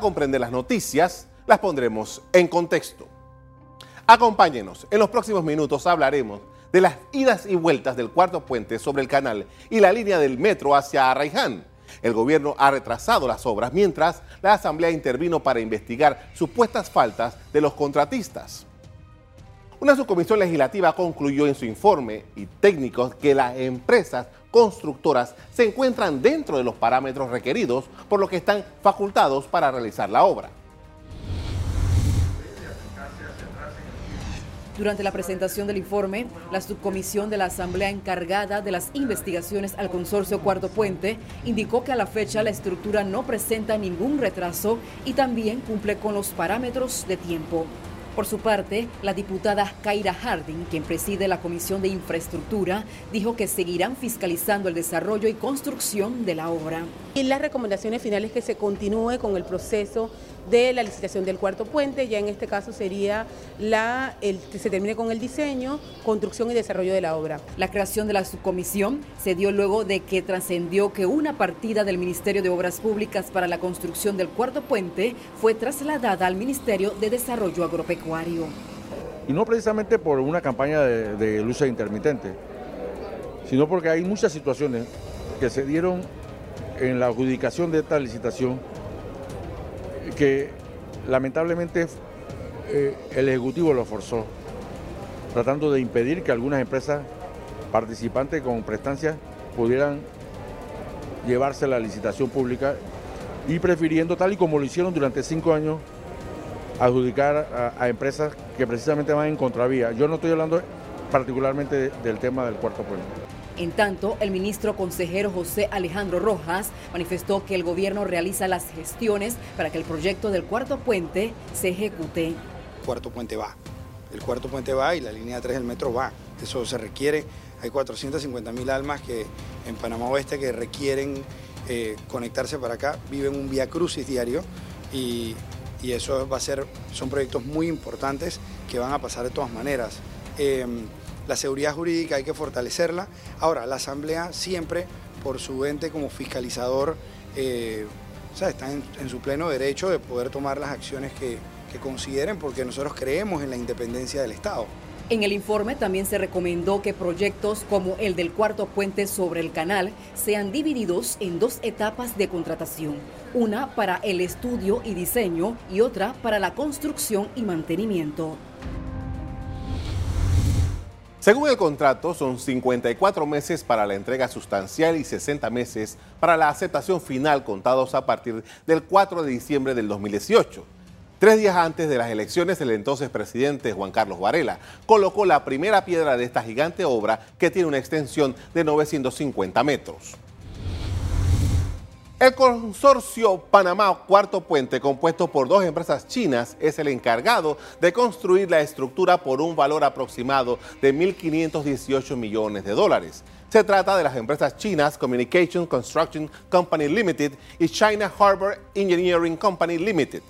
Comprender las noticias, las pondremos en contexto. Acompáñenos, en los próximos minutos hablaremos de las idas y vueltas del cuarto puente sobre el canal y la línea del metro hacia Arraiján. El gobierno ha retrasado las obras mientras la Asamblea intervino para investigar supuestas faltas de los contratistas. Una subcomisión legislativa concluyó en su informe y técnicos que las empresas constructoras se encuentran dentro de los parámetros requeridos, por lo que están facultados para realizar la obra. Durante la presentación del informe, la subcomisión de la Asamblea encargada de las investigaciones al consorcio Cuarto Puente indicó que a la fecha la estructura no presenta ningún retraso y también cumple con los parámetros de tiempo. Por su parte, la diputada Kaira Harding, quien preside la Comisión de Infraestructura, dijo que seguirán fiscalizando el desarrollo y construcción de la obra. Y las recomendaciones finales que se continúe con el proceso de la licitación del cuarto puente, ya en este caso sería la, el, que se termine con el diseño, construcción y desarrollo de la obra. La creación de la subcomisión se dio luego de que trascendió que una partida del Ministerio de Obras Públicas para la construcción del cuarto puente fue trasladada al Ministerio de Desarrollo Agropecuario. Y no precisamente por una campaña de, de lucha intermitente, sino porque hay muchas situaciones que se dieron en la adjudicación de esta licitación que lamentablemente eh, el Ejecutivo lo forzó, tratando de impedir que algunas empresas participantes con prestancia pudieran llevarse la licitación pública y prefiriendo, tal y como lo hicieron durante cinco años, adjudicar a, empresas que precisamente van en contravía. Yo no estoy hablando particularmente del tema del cuarto puente. En tanto, el ministro consejero José Alejandro Rojas manifestó que el gobierno realiza las gestiones para que el proyecto del cuarto puente se ejecute. El cuarto puente va, el cuarto puente va y la línea 3 del metro va. Eso se requiere. Hay 450 mil almas que en Panamá Oeste que requieren eh, conectarse para acá, viven un vía crucis diario y, eso va a ser, son proyectos muy importantes que van a pasar de todas maneras. Em, la seguridad jurídica hay que fortalecerla. Ahora, la Asamblea siempre, por su ente como fiscalizador, eh, está en, su pleno derecho de poder tomar las acciones que, que consideren porque nosotros creemos en la independencia del Estado. En el informe también se recomendó que proyectos como el del cuarto puente sobre el canal sean divididos en dos etapas de contratación, una para el estudio y diseño y otra para la construcción y mantenimiento. Según el contrato, son 54 meses para la entrega sustancial y 60 meses para la aceptación final contados a partir del 4 de diciembre del 2018. Tres días antes de las elecciones, el entonces presidente Juan Carlos Varela colocó la primera piedra de esta gigante obra que tiene una extensión de 950 metros. El consorcio Panamá Cuarto Puente, compuesto por dos empresas chinas, es el encargado de construir la estructura por un valor aproximado de 1.518 millones de dólares. Se trata de las empresas chinas Communication Construction Company Limited y China Harbor Engineering Company Limited.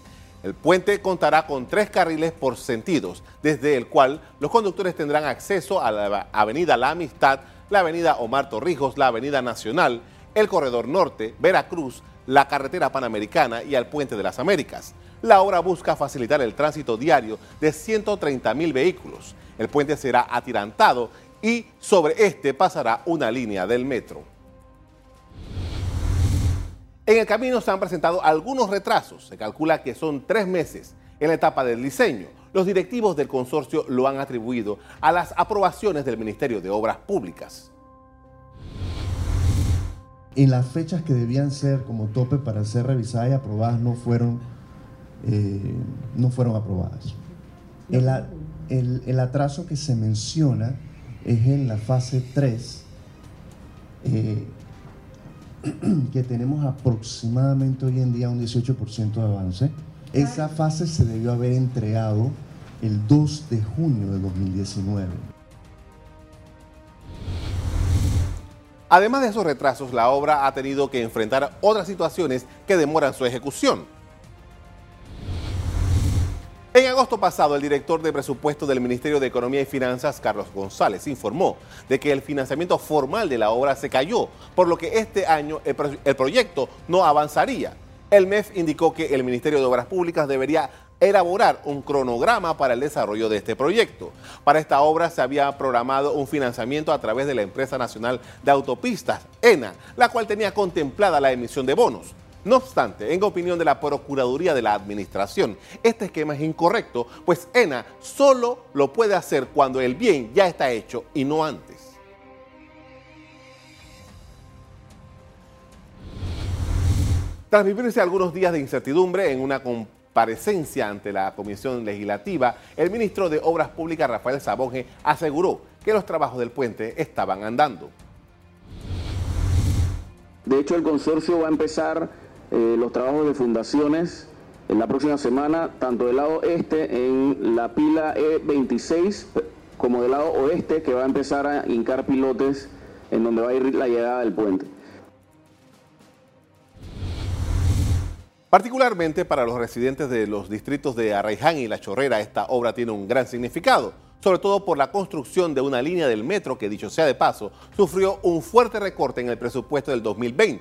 El puente contará con tres carriles por sentidos, desde el cual los conductores tendrán acceso a la avenida La Amistad, la avenida Omar Torrijos, la avenida Nacional, el Corredor Norte, Veracruz, la carretera panamericana y al Puente de las Américas. La obra busca facilitar el tránsito diario de 130 mil vehículos. El puente será atirantado y sobre este pasará una línea del metro. En el camino se han presentado algunos retrasos. Se calcula que son tres meses en la etapa del diseño. Los directivos del consorcio lo han atribuido a las aprobaciones del Ministerio de Obras Públicas en las fechas que debían ser como tope para ser revisadas y aprobadas no fueron, eh, no fueron aprobadas. El, atraso que se menciona es en la fase 3, eh, que tenemos aproximadamente hoy en día un 18% de avance. Esa fase se debió haber entregado el 2 de junio de 2019. Además de esos retrasos, la obra ha tenido que enfrentar otras situaciones que demoran su ejecución. En agosto pasado, el director de presupuesto del Ministerio de Economía y Finanzas, Carlos González, informó de que el financiamiento formal de la obra se cayó, por lo que este año el, proyecto no avanzaría. El MEF indicó que el Ministerio de Obras Públicas debería elaborar un cronograma para el desarrollo de este proyecto. Para esta obra se había programado un financiamiento a través de la Empresa Nacional de Autopistas, ENA, la cual tenía contemplada la emisión de bonos. No obstante, en opinión de la Procuraduría de la Administración, este esquema es incorrecto, pues ENA solo lo puede hacer cuando el bien ya está hecho y no antes. Tras vivirse algunos días de incertidumbre en una comparecencia ante la Comisión Legislativa, el ministro de Obras Públicas, Rafael Sabonge, aseguró que los trabajos del puente estaban andando. De hecho, el consorcio va a empezar eh, los trabajos de fundaciones en la próxima semana, tanto del lado este en la pila E26 como del lado oeste, que va a empezar a hincar pilotes en donde va a ir la llegada del puente. Particularmente para los residentes de los distritos de Arraiján y La Chorrera, esta obra tiene un gran significado, sobre todo por la construcción de una línea del metro que, dicho sea de paso, sufrió un fuerte recorte en el presupuesto del 2020.